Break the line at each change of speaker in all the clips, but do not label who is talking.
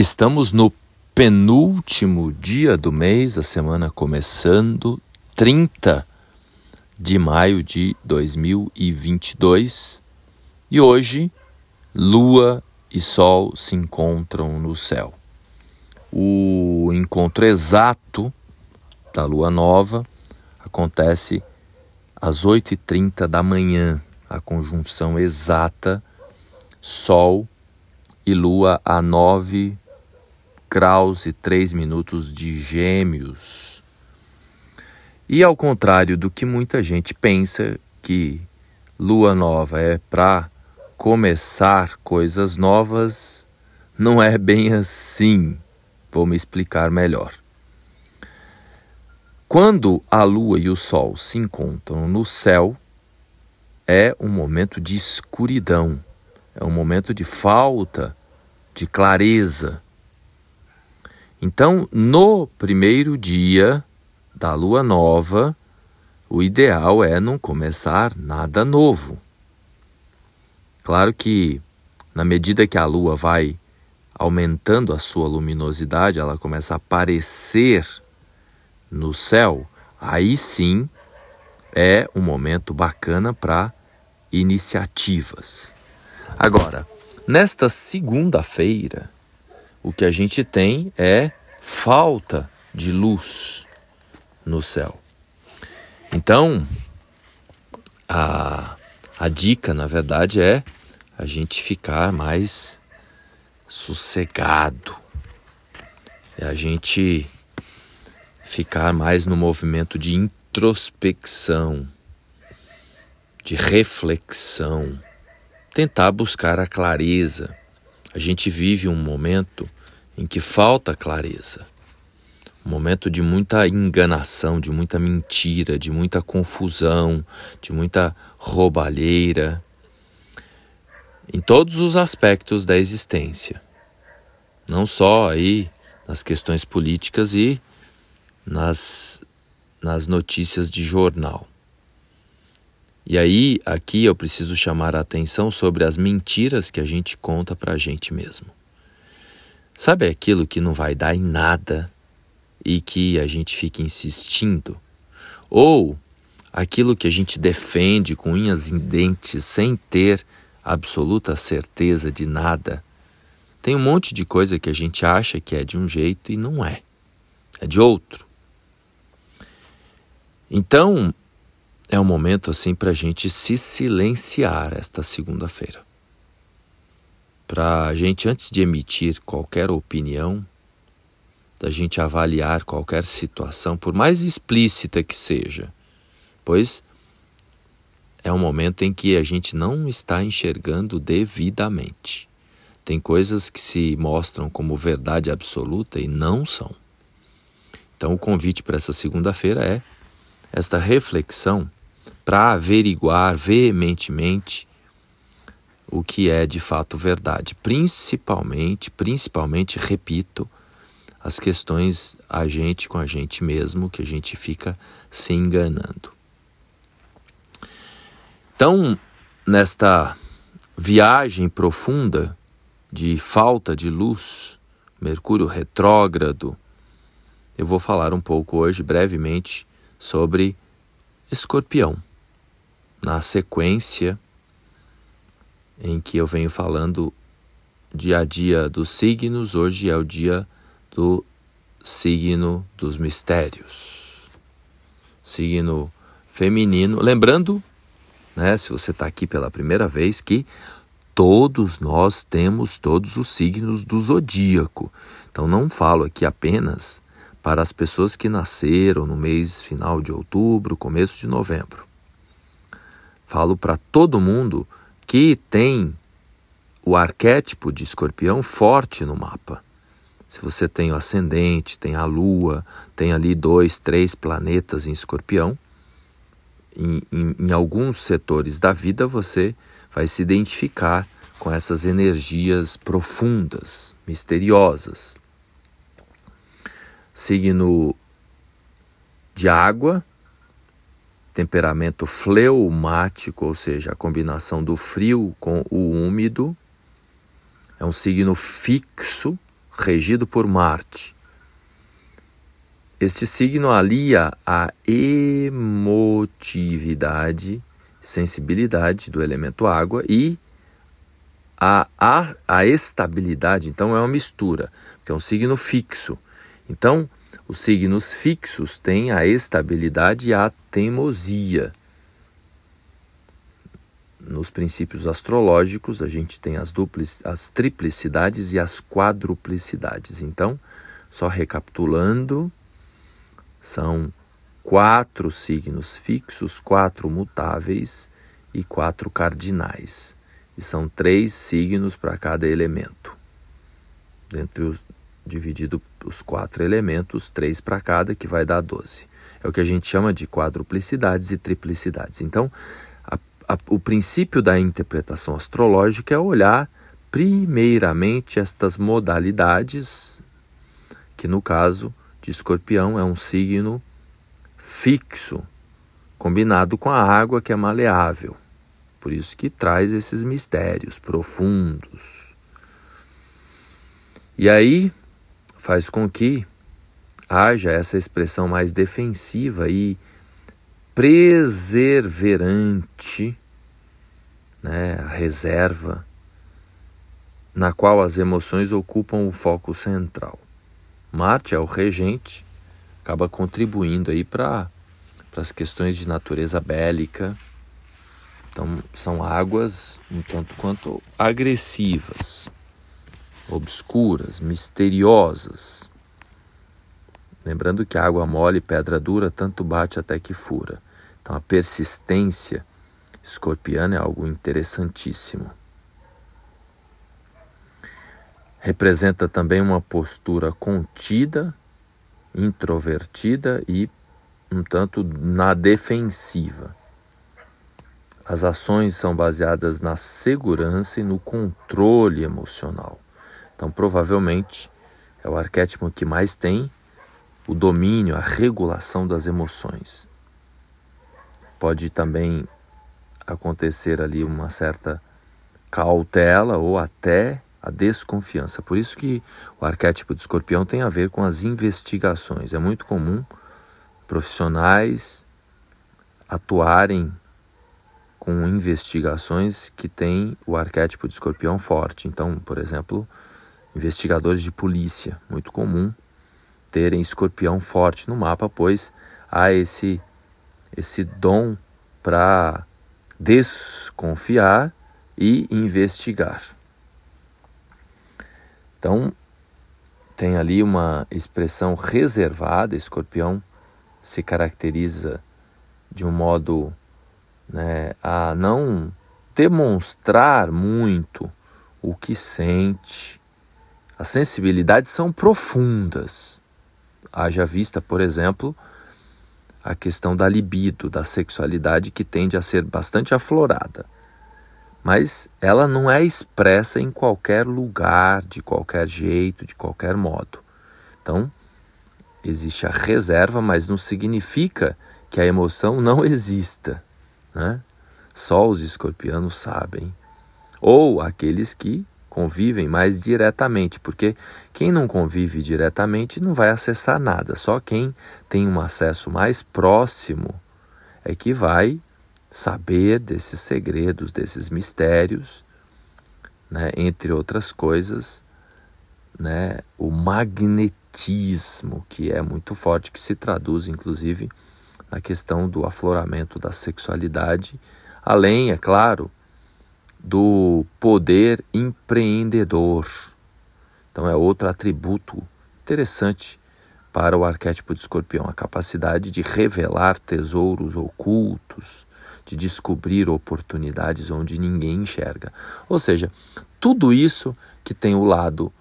Estamos no penúltimo dia do mês, a semana começando, 30 de maio de 2022. E hoje, Lua e Sol se encontram no céu. O encontro exato da Lua Nova acontece às 8h30 da manhã, a conjunção exata Sol e Lua a 9 graus e 3 minutos de Gêmeos. E ao contrário do que muita gente pensa, que lua nova é para começar coisas novas, não é bem assim. Vou me explicar melhor. Quando a lua e o sol se encontram no céu, é um momento de escuridão, é um momento de falta de clareza então, no primeiro dia da lua nova, o ideal é não começar nada novo. Claro que, na medida que a lua vai aumentando a sua luminosidade, ela começa a aparecer no céu, aí sim é um momento bacana para iniciativas. Agora, nesta segunda-feira, o que a gente tem é falta de luz no céu. Então, a, a dica, na verdade, é a gente ficar mais sossegado, é a gente ficar mais no movimento de introspecção, de reflexão, tentar buscar a clareza a gente vive um momento em que falta clareza, um momento de muita enganação, de muita mentira, de muita confusão, de muita roubalheira, em todos os aspectos da existência, não só aí nas questões políticas e nas, nas notícias de jornal. E aí, aqui eu preciso chamar a atenção sobre as mentiras que a gente conta para a gente mesmo. Sabe aquilo que não vai dar em nada e que a gente fica insistindo? Ou aquilo que a gente defende com unhas em dentes sem ter absoluta certeza de nada? Tem um monte de coisa que a gente acha que é de um jeito e não é, é de outro. Então, é um momento assim para a gente se silenciar esta segunda-feira. Para a gente, antes de emitir qualquer opinião, da gente avaliar qualquer situação, por mais explícita que seja, pois é um momento em que a gente não está enxergando devidamente. Tem coisas que se mostram como verdade absoluta e não são. Então, o convite para essa segunda-feira é esta reflexão para averiguar veementemente o que é de fato verdade, principalmente, principalmente, repito, as questões a gente com a gente mesmo, que a gente fica se enganando. Então, nesta viagem profunda de falta de luz, Mercúrio retrógrado, eu vou falar um pouco hoje, brevemente, sobre Escorpião na sequência em que eu venho falando dia a dia dos signos, hoje é o dia do signo dos mistérios. Signo feminino. Lembrando, né, se você está aqui pela primeira vez, que todos nós temos todos os signos do zodíaco. Então não falo aqui apenas para as pessoas que nasceram no mês final de outubro, começo de novembro. Falo para todo mundo que tem o arquétipo de escorpião forte no mapa. Se você tem o ascendente, tem a lua, tem ali dois, três planetas em escorpião, em, em, em alguns setores da vida você vai se identificar com essas energias profundas, misteriosas. Signo de água, temperamento fleumático, ou seja, a combinação do frio com o úmido. É um signo fixo, regido por Marte. Este signo alia a emotividade, sensibilidade do elemento água e a, a, a estabilidade. Então é uma mistura, que é um signo fixo. Então, os signos fixos têm a estabilidade e a teimosia nos princípios astrológicos, a gente tem as, duplis, as triplicidades e as quadruplicidades. Então, só recapitulando, são quatro signos fixos, quatro mutáveis e quatro cardinais. E são três signos para cada elemento. Dentre os dividido os quatro elementos, três para cada, que vai dar 12. É o que a gente chama de quadruplicidades e triplicidades. Então, a, o princípio da interpretação astrológica é olhar primeiramente estas modalidades, que no caso de escorpião é um signo fixo, combinado com a água que é maleável. Por isso que traz esses mistérios profundos. E aí faz com que haja essa expressão mais defensiva e preserverante, né, a reserva, na qual as emoções ocupam o foco central. Marte é o regente, acaba contribuindo aí para as questões de natureza bélica. Então, são águas um tanto quanto agressivas, obscuras, misteriosas. Lembrando que água mole e pedra dura tanto bate até que fura. Então a persistência escorpiana é algo interessantíssimo. Representa também uma postura contida, introvertida e um tanto na defensiva. As ações são baseadas na segurança e no controle emocional. Então, provavelmente, é o arquétipo que mais tem o domínio, a regulação das emoções. Pode também acontecer ali uma certa cautela ou até a desconfiança. Por isso que o arquétipo de escorpião tem a ver com as investigações. É muito comum profissionais atuarem com investigações que têm o arquétipo de escorpião forte. Então, por exemplo, investigadores de polícia, muito comum terem escorpião forte no mapa, pois há esse esse dom para desconfiar e investigar. Então, tem ali uma expressão reservada, escorpião se caracteriza de um modo né, a não demonstrar muito o que sente. As sensibilidades são profundas. Haja vista, por exemplo, a questão da libido, da sexualidade, que tende a ser bastante aflorada. Mas ela não é expressa em qualquer lugar, de qualquer jeito, de qualquer modo. Então, existe a reserva, mas não significa que a emoção não exista. Né? Só os escorpianos sabem. Ou aqueles que convivem mais diretamente, porque quem não convive diretamente não vai acessar nada, só quem tem um acesso mais próximo é que vai saber desses segredos, desses mistérios, né? entre outras coisas, né? o magnetismo, que é muito forte, que se traduz inclusive na questão do afloramento da sexualidade, além, é claro, do poder empreendedor. Então é outro atributo interessante para o arquétipo de escorpião, a capacidade de revelar tesouros ocultos, de descobrir oportunidades onde ninguém enxerga. Ou seja, tudo isso que tem o lado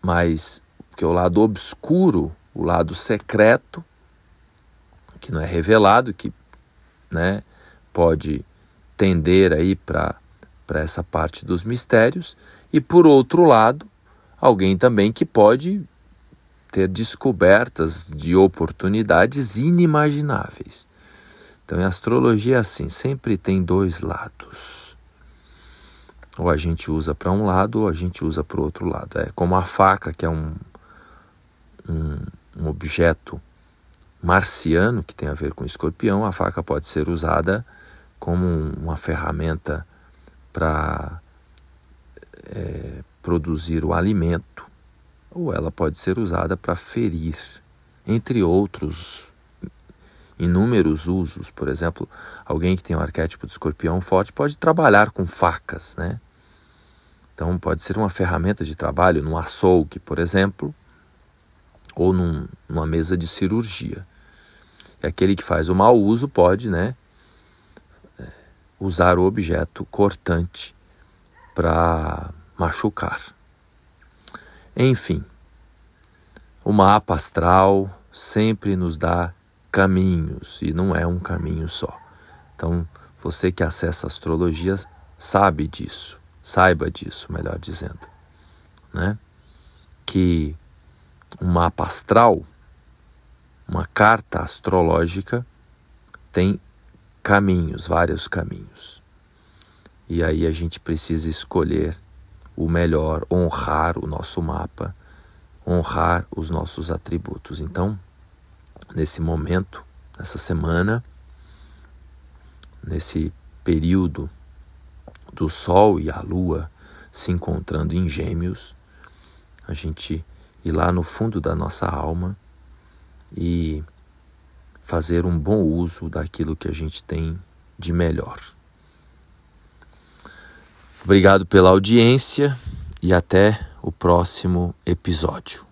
mais, que é o lado obscuro, o lado secreto, que não é revelado, que né, pode tender aí para para essa parte dos mistérios, e por outro lado, alguém também que pode ter descobertas de oportunidades inimagináveis. Então, em astrologia é assim, sempre tem dois lados. Ou a gente usa para um lado ou a gente usa para o outro lado. É como a faca, que é um, um, um objeto marciano que tem a ver com escorpião, a faca pode ser usada como uma ferramenta para é, produzir o alimento, ou ela pode ser usada para ferir, entre outros inúmeros usos. Por exemplo, alguém que tem um arquétipo de escorpião forte pode trabalhar com facas, né? Então pode ser uma ferramenta de trabalho num açougue, por exemplo, ou num, numa mesa de cirurgia. E aquele que faz o mau uso pode, né, usar o objeto cortante para machucar. Enfim, o mapa astral sempre nos dá caminhos e não é um caminho só. Então, você que acessa astrologia sabe disso, saiba disso, melhor dizendo, né? Que um mapa astral, uma carta astrológica tem caminhos, vários caminhos. E aí a gente precisa escolher o melhor, honrar o nosso mapa, honrar os nossos atributos. Então, nesse momento, nessa semana, nesse período do Sol e a Lua se encontrando em Gêmeos, a gente ir lá no fundo da nossa alma e fazer um bom uso daquilo que a gente tem de melhor. Obrigado pela audiência e até o próximo episódio.